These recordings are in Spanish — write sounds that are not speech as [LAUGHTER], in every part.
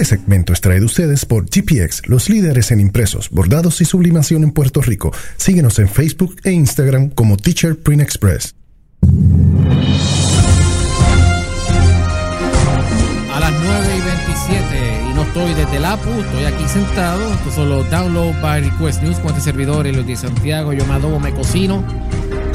Este segmento es traído ustedes por GPX, los líderes en impresos, bordados y sublimación en Puerto Rico. Síguenos en Facebook e Instagram como Teacher Print Express. A las 9 y 27 y no estoy desde el APU, estoy aquí sentado. Estos son los Download by Request News con este servidor y los de Santiago. Yo me adobo, me cocino,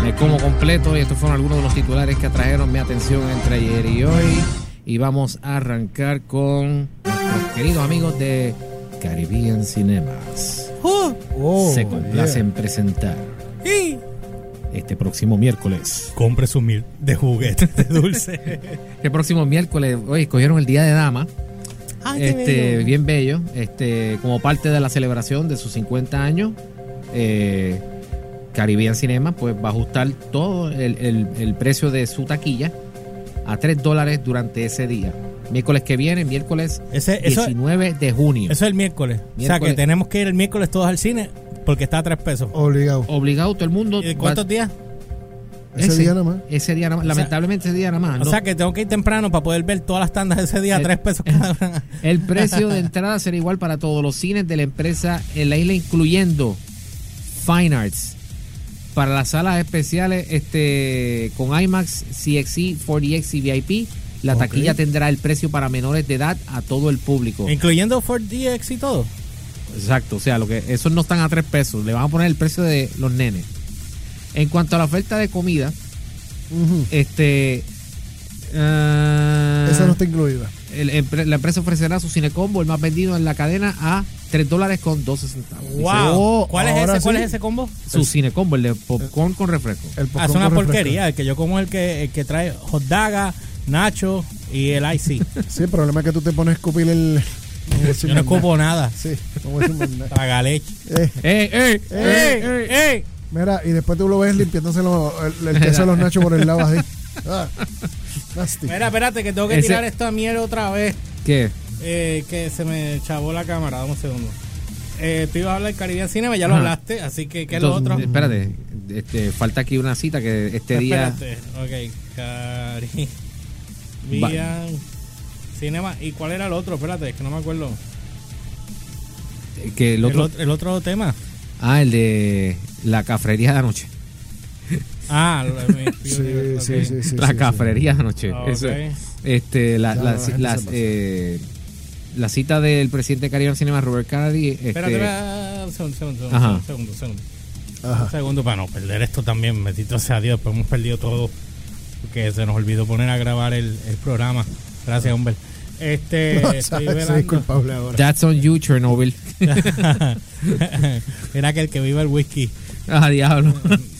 me como completo y estos fueron algunos de los titulares que atrajeron mi atención entre ayer y hoy. Y vamos a arrancar con nuestros queridos amigos de Caribbean Cinemas. Oh, Se complacen presentar este próximo miércoles. Compre su mil de juguete de dulce. [LAUGHS] Este próximo miércoles, hoy escogieron el Día de Dama. Ay, qué este, bello. bien bello, este, como parte de la celebración de sus 50 años, eh, Caribbean Cinema pues va a ajustar todo el, el- el precio de su taquilla a 3 dólares durante ese día. Miércoles que viene, miércoles Ese- eso, 19 de junio. eso es el miércoles. O sea que tenemos que ir el miércoles todos al cine porque está a tres pesos. Obligado. Obligado todo el mundo. ¿Y cuántos va- días? Ese día nada más. Ese día nada más. sea, Lamentablemente ese día nada más. O No- sea que tengo que ir temprano para poder ver todas las tandas ese día a tres pesos cada [LAUGHS] una. El precio de entrada será igual para todos los cines de la empresa en la isla, incluyendo Fine Arts. Para las salas especiales este, con IMAX, CXC, 4DX y VIP, la taquilla tendrá el precio para menores de edad a todo el público. Incluyendo 4DX y todo. Exacto, o sea, lo que esos no están a tres pesos, le van a poner el precio de los nenes. En cuanto a la oferta de comida, Ujú. este... ah, Esa no está incluida. El- la empresa ofrecerá su cinecombo, el más vendido en la cadena, a 3 dólares con 12 centavos. Dice, Wow. oh, ¿Cuál es ese? ¿Cuál sí. es ese combo? Su cinecombo, el de popcorn con refresco. El Ah, es una refresco. porquería. El que yo como es el que, el que trae hot daga, nacho y el IC. [LAUGHS] Sí, el problema es que tú te pones a escupir el. Yo no escupo nada. Sí, más nada. Traga leche. Eh, ¡Ey, ey, ey, ey! ¡Ey! mira, y después tú lo ves limpiándose lo- el, el [LAUGHS] queso de los nachos por el lado así. Ah, nasty. Mira, espérate, que tengo que Ese- tirar esta mierda otra vez. ¿Qué? Eh, que se me chavó la cámara. Dame un segundo. Eh, tú ibas a hablar del Caribbean Cinema, ya lo Ajá. hablaste, así que ¿qué es lo Entonces, otro? Espérate, este, falta aquí una cita que este día... Espérate, ok. Caribbean Cinema. ¿Y cuál era el otro? Espérate, es que no me acuerdo. Que el El otro, otro, el otro tema. ah, el de la cafrería de anoche. Ah, lo de mi- Sí, sí, sí, sí. la sí, cafrería anoche. Ah, Eso, ok. este, la, la, la las, eh, la cita del presidente de Caribbean Cinema, Robert Kennedy. Este, Espérate, espérate, un segundo, segundo, segundo, Ajá. segundo, segundo. Ajá. Un segundo para no perder esto también, bendito sea Dios, pues hemos perdido todo. Porque se nos olvidó poner a grabar el, el programa. Gracias, hombre. Este, [LAUGHS] estoy Soy culpable ahora. That's on you, Chernobyl. [LAUGHS] Mira que el que vive el whisky. ah, diablo. [LAUGHS]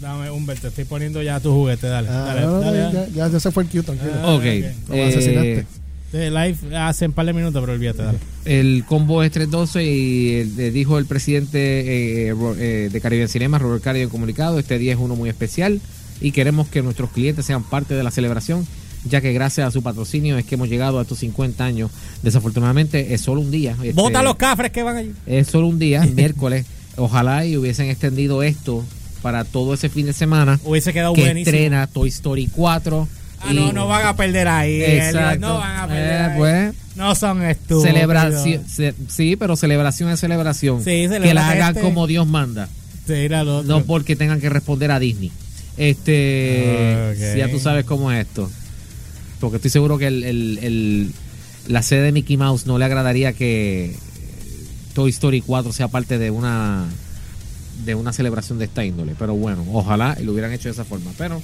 Dame, Humberto, te estoy poniendo ya tu juguete, dale. Ah, dale, no, no, dale, ya, dale. ya, ya se fue el cue, tranquilo. Ah, ok. Lo eh, asesinaste. De live hace un par de minutos, pero olvídate, dale. el combo es 312 y eh, dijo el presidente eh, Ro- eh, de Caribbean Cinema, Robert Carey, en comunicado, este día es uno muy especial y queremos que nuestros clientes sean parte de la celebración, ya que gracias a su patrocinio es que hemos llegado a estos 50 años. Desafortunadamente es solo un día. este, Bota los cafres que van allí. Es solo un día, [LAUGHS] miércoles. Ojalá y hubiesen extendido esto para todo ese fin de semana Hubiese quedado que buenísimo. estrena Toy Story 4. Ah, y- no, no van a perder ahí. Exacto. No van a perder Eh, ahí. pues, No son estúpidos. celebración, ce- sí, pero celebración es celebración. Sí, celebra que la hagan este. como Dios manda, Sí, no porque tengan que responder a Disney. Este, ya tú sabes cómo es esto. Porque estoy seguro que el, el- el- la sede de Mickey Mouse no le agradaría que Toy Story 4 sea parte de una de una celebración de esta índole. Pero bueno, ojalá lo hubieran hecho de esa forma. Pero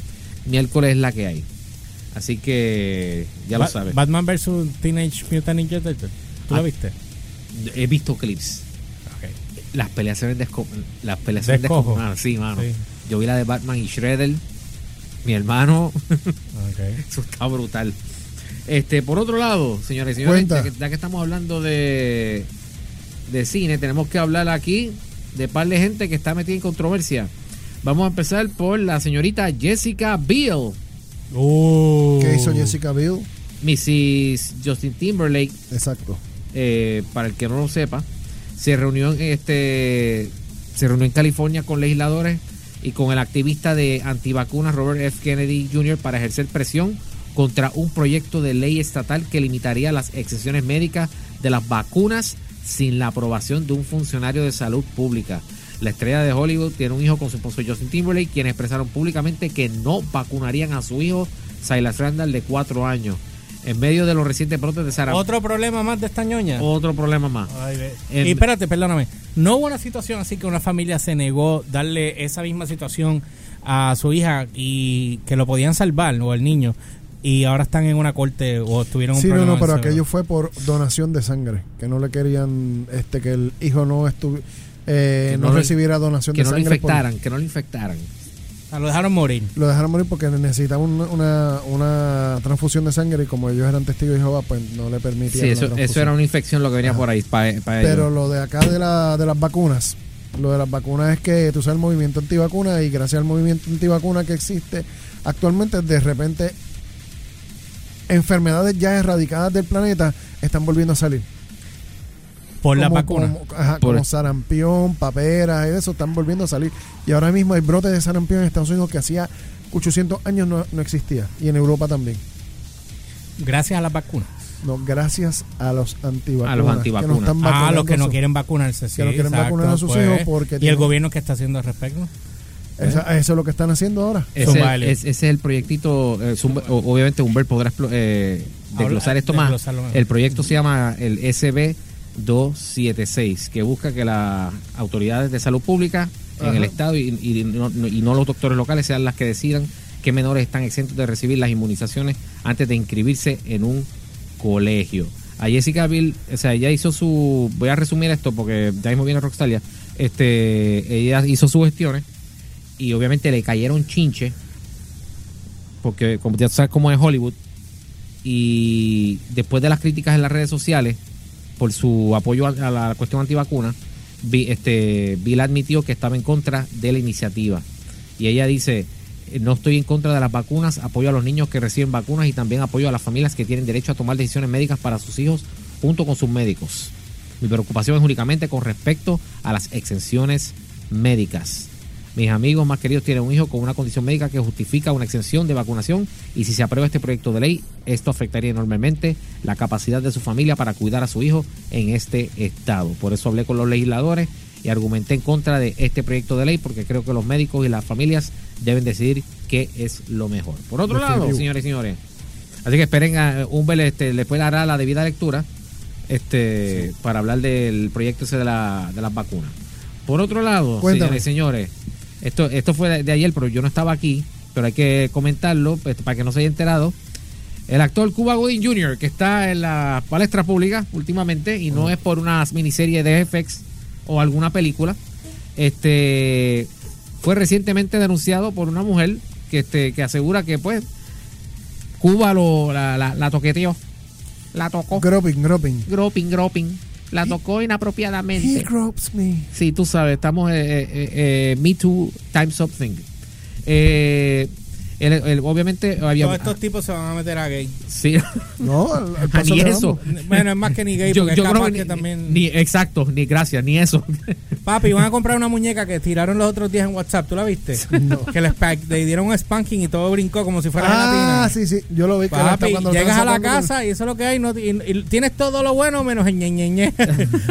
miércoles es la que hay. Así que ya Ba- lo sabes. Batman vs Teenage Mutant Ninja Turtles. ¿Tú Ah. lo viste? He visto clips. Ok. Las peleas se ven desco las peleas se ven sí, mano. Sí. Yo vi la de Batman y Shredder. Mi hermano, Ok. [LAUGHS] eso está brutal. Este, por otro lado, señores y señores, ya que, ya que estamos hablando de, de cine, tenemos que hablar aquí de par de gente que está metida en controversia. Vamos a empezar por la señorita Jessica Biel, Uh. ¿Qué hizo Jessica Biel? Mrs. Justin Timberlake, Exacto. eh, para el que no lo sepa, se reunió en este se reunió en California con legisladores y con el activista de antivacunas Robert F. Kennedy Jr. para ejercer presión contra un proyecto de ley estatal que limitaría las excepciones médicas de las vacunas sin la aprobación de un funcionario de salud pública. La estrella de Hollywood tiene un hijo con su esposo Justin Timberlake, quienes expresaron públicamente que no vacunarían a su hijo Silas Randall de cuatro años. En medio de los recientes brotes de sarampión. Otro problema más de esta ñoña. Otro problema más. Ay. En- y espérate, perdóname. No hubo una situación así que una familia se negó darle esa misma situación a su hija y que lo podían salvar o el niño y ahora están en una corte o tuvieron un Sí, no, problema no, pero aquello fue por donación de sangre, que no le querían, este, que el hijo no estuvi- eh, no, no lo- recibiera donación Que de no lo sangre. por- infectaran, que no lo infectaran. O sea, lo dejaron morir. lo dejaron morir porque necesitaban una, una, una transfusión de sangre y como ellos eran testigos de Jehová, pues no le permitían. Sí, eso, eso era una infección lo que venía Ajá. por ahí. pa- pa ellos. Pero lo de acá de, la, de las vacunas, lo de las vacunas es que tú sabes el movimiento antivacuna y gracias al movimiento antivacuna que existe actualmente, de repente enfermedades ya erradicadas del planeta están volviendo a salir. Por la como, vacuna. Como, ajá, Por- como sarampión, paperas y eso están volviendo a salir. Y ahora mismo hay brotes de sarampión en Estados Unidos que hacía 800 años no, no existía. Y en Europa también. Gracias a las vacunas. No, gracias a los antivacunas. A los antivacunas. Que no están Ah, los que no quieren vacunarse. Sí, Que no quieren exacto, vacunar a sus pues. hijos porque ¿Y el gobierno qué está haciendo al respecto? Esa- eso es lo que están haciendo ahora. Ese, es, ese es el proyectito. eh, Zumba- obviamente, Humbert podrá explo- eh, desglosar Habla- esto más. El proyecto se llama el SB 276, que busca que las autoridades de salud pública en Ajá. el Estado y, y no, y no los doctores locales sean las que decidan qué menores están exentos de recibir las inmunizaciones antes de inscribirse en un colegio. A Jessica Bill, o sea, ella hizo su. Voy a resumir esto porque ya mismo viene Roxtalia. Este, ella hizo sus gestiones y obviamente le cayeron chinche porque como ya sabes cómo es Hollywood y después de las críticas en las redes sociales por su apoyo a, la cuestión antivacuna Bi- este Bill admitió que estaba en contra de la iniciativa. Y ella dice "Eh, no estoy en contra de las vacunas apoyo a los niños que reciben vacunas y también apoyo a las familias que tienen derecho a tomar decisiones médicas para sus hijos junto con sus médicos. Mi preocupación es únicamente con respecto a las exenciones médicas mis amigos más queridos tienen un hijo con una condición médica que justifica una exención de vacunación y si se aprueba este proyecto de ley, esto afectaría enormemente la capacidad de su familia para cuidar a su hijo en este estado. Por eso hablé con los legisladores y argumenté en contra de este proyecto de ley porque creo que los médicos y las familias deben decidir qué es lo mejor. Por otro lado, señores y señores, así que esperen a Humbel este, puede dar la debida lectura este para hablar del proyecto ese de, la, de las vacunas. Por otro lado, Cuéntame. señores y señores, esto, esto fue de, ayer, pero yo no estaba aquí, pero hay que comentarlo pues, para que no se haya enterado. El actor Cuba Gooding Jr., que está en la palestra pública últimamente, y no es por una miniserie de FX o alguna película, este fue recientemente denunciado por una mujer que, este, que asegura que pues Cuba lo, la, la, la toqueteó, la tocó, Groping, groping. groping, groping, la tocó He inapropiadamente. gropes me. Sí, tú sabes, estamos eh, eh, eh, Me Too Time Something. Eh, obviamente había Todos estos tipos se van a meter a gay. sí, No, [LAUGHS] Ah, ni que eso. Bueno, es más que ni gay, yo, porque yo es creo que que ni, también... ni- exacto, ni gracias, ni eso. [LAUGHS] Papi, van a comprar una muñeca que tiraron los otros días en WhatsApp. ¿Tú la viste? [LAUGHS] Que le, dieron un spanking y todo brincó como si fuera Ah, gelatina. sí, sí. Yo lo vi. que Papi, cuando lo llegas a la casa y eso es lo que hay. No, y, y tienes todo lo bueno menos el ñe, ñe, ñe.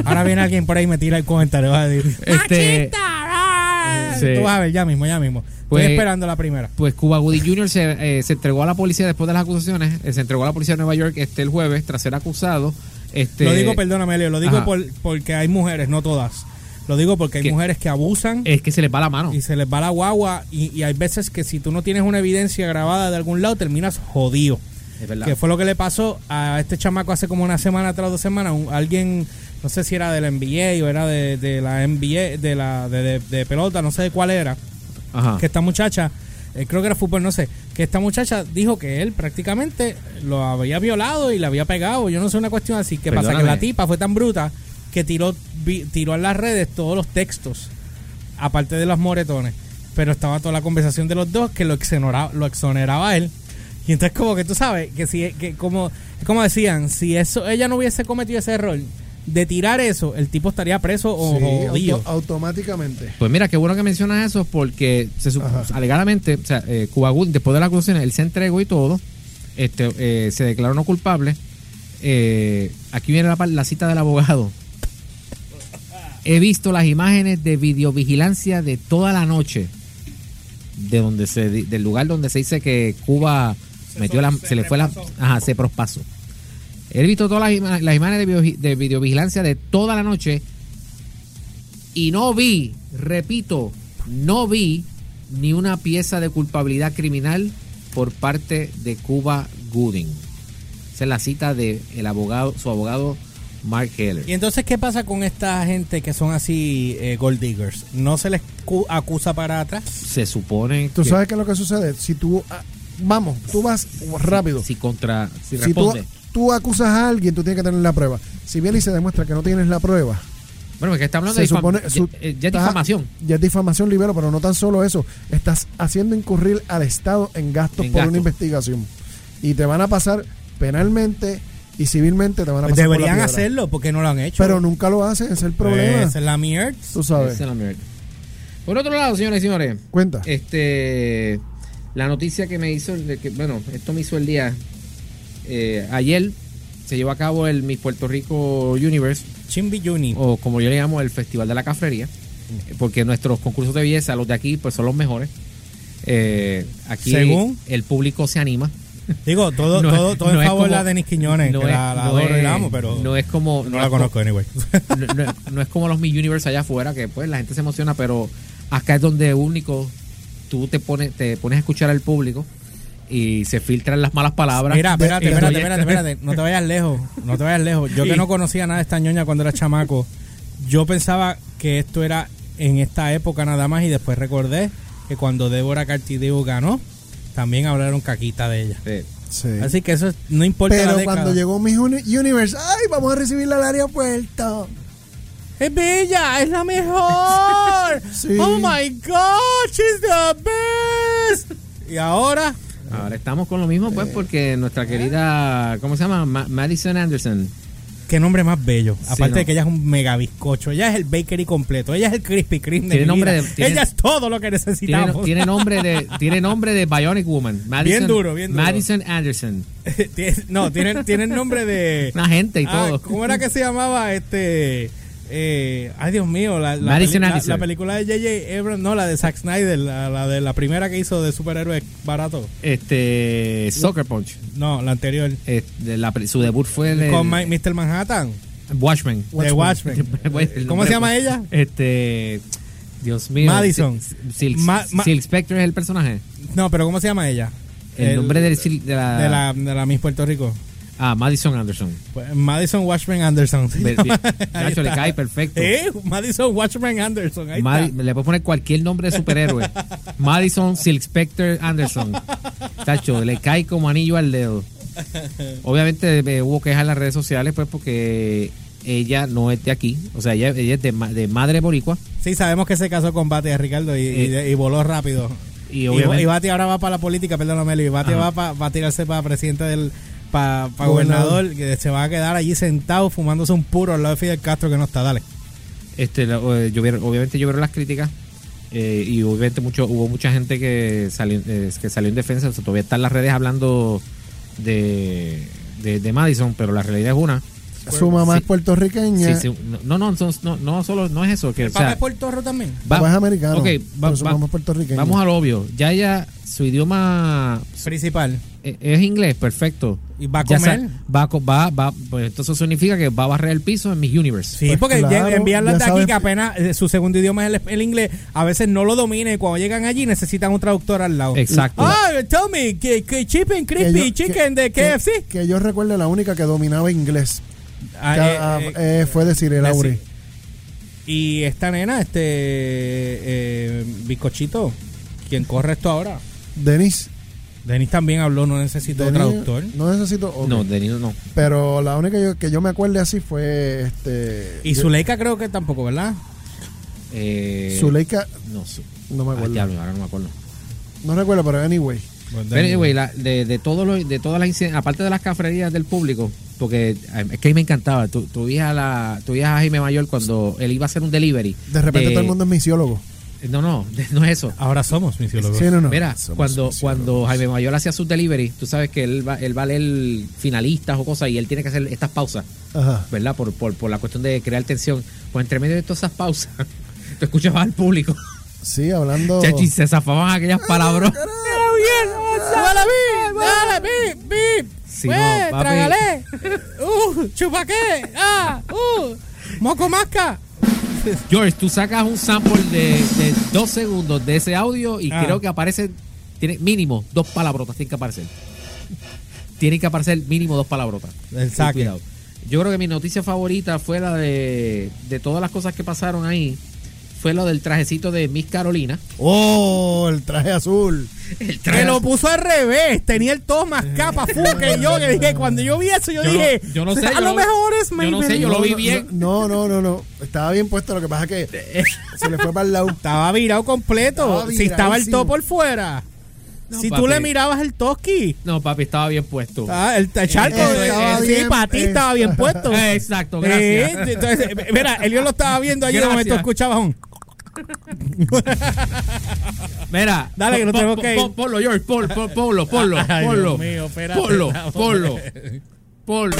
Ahora viene alguien por ahí y me tira el comentario. Va a decir, Este- "Machista, ah". Sí. Tú vas a ver, ya mismo, ya mismo. Pues- Estoy esperando la primera. Pues Cuba Gooding Jr. Se, eh, se entregó a la policía después de las acusaciones. eh, se entregó a la policía de Nueva York este el jueves tras ser acusado. Este, Lo digo, perdóname, Leo, lo digo por, porque hay mujeres, no todas. Lo digo porque hay mujeres que abusan Es que se les va la mano. y se les va la guagua y, y hay veces que si tú no tienes una evidencia grabada de algún lado terminas jodido. Es verdad. Que fue lo que le pasó a este chamaco hace como una semana atrás, dos semanas. Un- alguien, no sé si era del NBA o era de, de la NBA, de la de, de- de pelota, no sé de cuál era. Ajá. Que esta muchacha, eh, creo que era fútbol, no sé, que esta muchacha dijo que él prácticamente lo había violado y le había pegado. Yo no sé, una cuestión así. ¿Qué pasa? Que la tipa fue tan bruta que tiró, vi- tiró en las redes todos los textos, aparte de los moretones. Pero estaba toda la conversación de los dos que lo exoneraba, lo exoneraba a él. Y entonces como que tú sabes, que si que como, como decían, si eso ella no hubiese cometido ese error de tirar eso, el tipo estaría preso o Sí, jodido. auto- automáticamente. Pues mira, qué bueno que mencionas eso porque se alegadamente, o sea, eh, Cuba Gooding, después de la acusación, él se entregó y todo, este, eh, se declaró no culpable. Eh, aquí viene la, cita del abogado. He visto las imágenes de videovigilancia de toda la noche, de donde se, di- del lugar donde se dice que Cuba metió la, se, le fue la, ajá, se prospasó. He visto todas las, ima- las imágenes de, video- de videovigilancia de toda la noche y no vi, repito, no vi ni una pieza de culpabilidad criminal por parte de Cuba Gooding. Esa es la cita de el abogado, su abogado Mark Heller. Y entonces, ¿qué pasa con esta gente que son así eh, gold diggers? ¿No se les cu- acusa para atrás? Se supone ¿Tú que sabes qué es lo que sucede? Si tú, ah, vamos, tú vas rápido. si contra si, si tú, responde. tú acusas a alguien, tú tienes que tener la prueba. Si viene y se demuestra que no tienes la prueba, bueno, porque está hablando se de difam- supone ya, su- eh, ya difamación. Ya es difamación libero, pero no tan solo eso. Estás haciendo incurrir al Estado en gastos En por una investigación. Y te van a pasar penalmente y civilmente te van a pasar. por la Deberían hacerlo porque no lo han hecho. Pero nunca lo hacen, ese es el Pues, problema. esa es la mierda. Tú sabes. Esa es la mierda. Por otro lado, señores y señores, Cuenta. este la noticia que me hizo, de que, bueno, esto me hizo el día eh, ayer se llevó a cabo el Miss Puerto Rico Universe Chimbi o como yo le llamo el Festival de la Cafrería, porque nuestros concursos de belleza, los de aquí, pues son los mejores. Eh, aquí Según. el público se anima. Digo, todo, [LAUGHS] No todo, todo no en es favor como- la Denis Quiñones, no que es- la, la no adoro y es- la amo, pero no es como no la conozco, anyway. [LAUGHS] no, es como los Miss Universe allá afuera, que pues la gente se emociona, pero acá es donde único tú te pones, te pones a escuchar al público y se filtran las malas palabras. Mira, espérate, espérate, espérate, espérate. No te vayas lejos. No te vayas lejos. Yo [LAUGHS] que no conocía nada de esta ñoña cuando era chamaco, yo pensaba que esto era en esta época nada más y después recordé que cuando Débora Cartideo ganó, también hablaron caquita de ella. Sí. Sí. Así que eso es- no importa la Pero década. cuando llegó Miss Uni- Universe, ¡ay, vamos a recibirla al aeropuerto! ¡Es bella! ¡Es la mejor! [LAUGHS] Sí. ¡Oh my God! ¡She's the best! Y ahora, Ahora estamos con lo mismo, pues, porque nuestra querida, ¿cómo se llama? Ma- Madison Anderson. qué nombre más bello. Sí, Aparte no. de que ella es un mega bizcocho. Ella es el bakery completo. Ella es el Krispy Kreme Tiene nombre vida. de- tiene- ella es todo lo que necesitamos. tiene nombre de [LAUGHS] tiene nombre de Bionic Woman. Madison, duro, bien duro. Madison Anderson. [LAUGHS] No, tiene, tiene el nombre de... [LAUGHS] Una gente y Ah, todo. ¿Cómo era que se llamaba este... eh, ay Dios mío, la, la, la- película de J.J. Abrams, no, la de Zack Snyder, la, la de la primera que hizo de superhéroes barato. Este Soccer Punch. No, la anterior. Este, la- su debut fue el, Con Ma- Mr. Manhattan, Watchmen. de Watchmen. [LAUGHS] El ¿Cómo se llama ella? Este. Dios mío. Madison. Silk, Ma- ma- Silk Spectre es el personaje. No, pero ¿cómo se llama ella? El, nombre del de la, de la, de la Miss Puerto Rico. Ah, Madison Anderson. Pues, Madison Watchman Anderson. [LAUGHS] Ahí Nacho, le cae perfecto. Eh, Madison Watchman Anderson. Ahí Madi- está. le puedes poner cualquier nombre de superhéroe. [LAUGHS] Madison Silk Spectre Anderson. Tacho, le cae como anillo al dedo. Obviamente eh, hubo quejas en las redes sociales, pues, porque ella no es de aquí. O sea, ella, ella es de, ma- de madre boricua. Sí, sabemos que se casó con Bati a Ricardo y, y- Eh, y voló rápido. Y Y, obviamente. y Bati ahora va para la política, perdóname, Meli. Bati Ajá. va para va a tirarse para presidente del. Para Gobernador. gobernador, que se va a quedar allí sentado fumándose un puro al lado de Fidel Castro que no está. Dale. este, eh, llovieron- obviamente llovieron las críticas. eh, y obviamente mucho, hubo mucha gente que salió, eh, que salió en defensa. O sea, todavía están las redes hablando de, de, de Madison, pero la realidad es una. Su mamá Sí. es puertorriqueña. Sí, sí, no, no, no, no, no, solo no es eso. Que, ¿El o papá sea, es Puerto Rico también? va- Papá es americano. ok, va- pero su va- mamá es puertorriqueña. Vamos a lo obvio. Ya ella, su idioma Principal. Eh, es inglés, perfecto. ¿Y va a comer? va, va, va, pues entonces eso significa que va a barrer el piso en Miss Universe. Sí, Pues porque claro, enviarlas de aquí sabes- que apenas eh, su segundo idioma es el, el inglés, a veces no lo domina y cuando llegan allí necesitan un traductor al lado. Exacto. Ah, tell me, que, que chicken Que crispy yo- chicken que- de que- KFC. Que, yo recuerde la única que dominaba inglés. Ah, que, eh, ah, eh, eh, fue decir el. Auri. Y esta nena, este eh, bizcochito, quien corre esto ahora. Denis. Denis también habló, no necesito Denis, traductor. No necesito. ok. No, de niño no. Pero la única yo- que yo me acuerde así fue este. Y yo- Zuleika creo que tampoco, ¿verdad? Eh, Zuleika, No, no me ah, acuerdo. diablo, ahora no me acuerdo. No recuerdo, pero anyway. Pero, anyway, la- de, de, todo lo, de todas las inciden- aparte de las cafrerías del público, porque eh, es que a mí me encantaba. Tu, tu, hija la, tu hija Jaime Mayor cuando él iba a hacer un delivery. De repente de- todo el mundo es misiólogo. No, no, [LAUGHS] no es eso. Ahora somos misiólogos. Sí, no, no. Mira, Somos cuando, misiólogos. cuando Jaime Mayor hacía sus delivery, tú sabes que él va, él va a leer finalistas o cosas y él tiene que hacer estas pausas, Ajá. ¿verdad? Por, por, por la cuestión de crear tensión. Pues entre medio de todas esas pausas, [LAUGHS] tú escuchabas al público. Sí, hablando. [LAUGHS] Chachi, se zafaban aquellas palabras. ¡Dale, bip! ¡Dale, bip! ¡Bip! Sí, ¡Pues, no, papi. ¡Uh! ¡Chupaqué! ¡Ah! ¡Uh! ¡Moco masca! [LAUGHS] George, tú sacas un sample de, de dos segundos de ese audio y Ah. creo que aparece, tiene mínimo dos palabrotas, tienen que aparecer. Tienen que aparecer mínimo dos palabrotas. Cuidado. Yo creo que mi noticia favorita fue la de, de todas las cosas que pasaron ahí. Fue lo del trajecito de Miss Carolina. ¡Oh! El traje azul. [LAUGHS] El Que lo puso al revés. Tenía el todo más capa [LAUGHS] fu que yo. Que dije, cuando yo vi eso, yo, Yo no- dije, yo no sé, a yo lo mejor es yo no sé, Maybelline". yo lo vi bien. No, no, no, no. Estaba bien puesto. Lo que pasa es que [LAUGHS] se le fue para el lado. Estaba virado completo. Estaba si estaba el todo por fuera. No, si tú le mirabas el toski. No, papi, estaba bien puesto. Ah, el charco, eh, sí, bien, para ti eh. estaba bien puesto. Eh, [LAUGHS] Exacto, gracias. entonces, mira, Elio lo estaba viendo allí de momento escuchabas un. [LAUGHS] Mira, Dale, que tenemos pon- que ir. pon- Ponlo, George, pon- pon- ponlo, ponlo, ponlo. [LAUGHS] Ponlo, dame. ponlo, ponlo.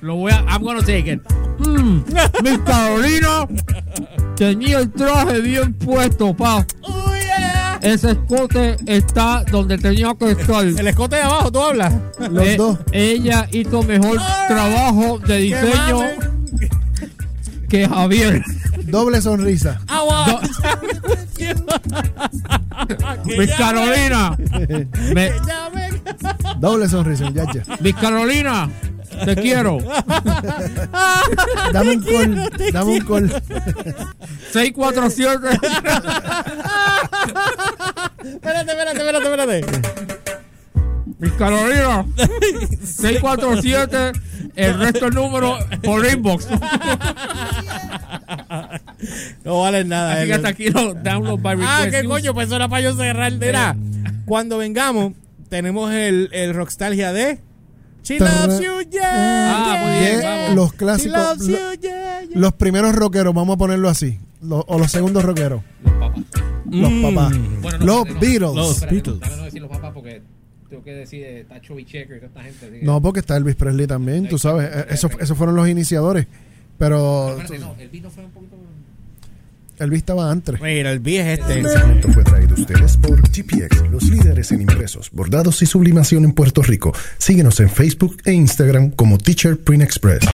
Lo voy a, I'm gonna take it. Mm, Miss Carolina tenía el traje bien puesto, pa. Ese escote está donde tenía que estar. [LAUGHS] El escote de abajo, tú hablas. Los Eh, dos. Ella hizo mejor trabajo de diseño que Javier. Doble sonrisa. Agua. [LAUGHS] Miss Carolina. Me- [LAUGHS] Doble sonrisa, ya, ya. Miss Carolina, te quiero. Dame un call. Dame un call. 647. Espérate, espérate, espérate, espérate. Miss Carolina. 647. El resto del número por inbox. No vale nada. Así que hasta aquí los download by request. Ah, qué coño, pues eso era para yo cerrar. Mira, cuando vengamos, tenemos el, el Rockstalgia de She loves you, yeah. Ah, muy bien, vamos. Los She clásicos. loves lo- you, yeah. Los primeros rockeros, vamos a ponerlo así. Lo- o los segundos rockeros. Los papás. Los Mm. papás. Bueno, no, los espérate, no. Beatles. Los Espérate, Beatles. No decir los papás porque tengo que decir eh, Tacho Bichecker y toda esta gente. que- No, porque está Elvis Presley también, tú sabes. eh, Esos, esos fueron los iniciadores. Pero Espérate, no, el vino fue un poquito. Elvis estaba antes. Mira, el B es este. Este segmento fue traído a ustedes por GPX, los líderes en impresos, bordados y sublimación en Puerto Rico. Síguenos en Facebook e Instagram como Teacher Print Express.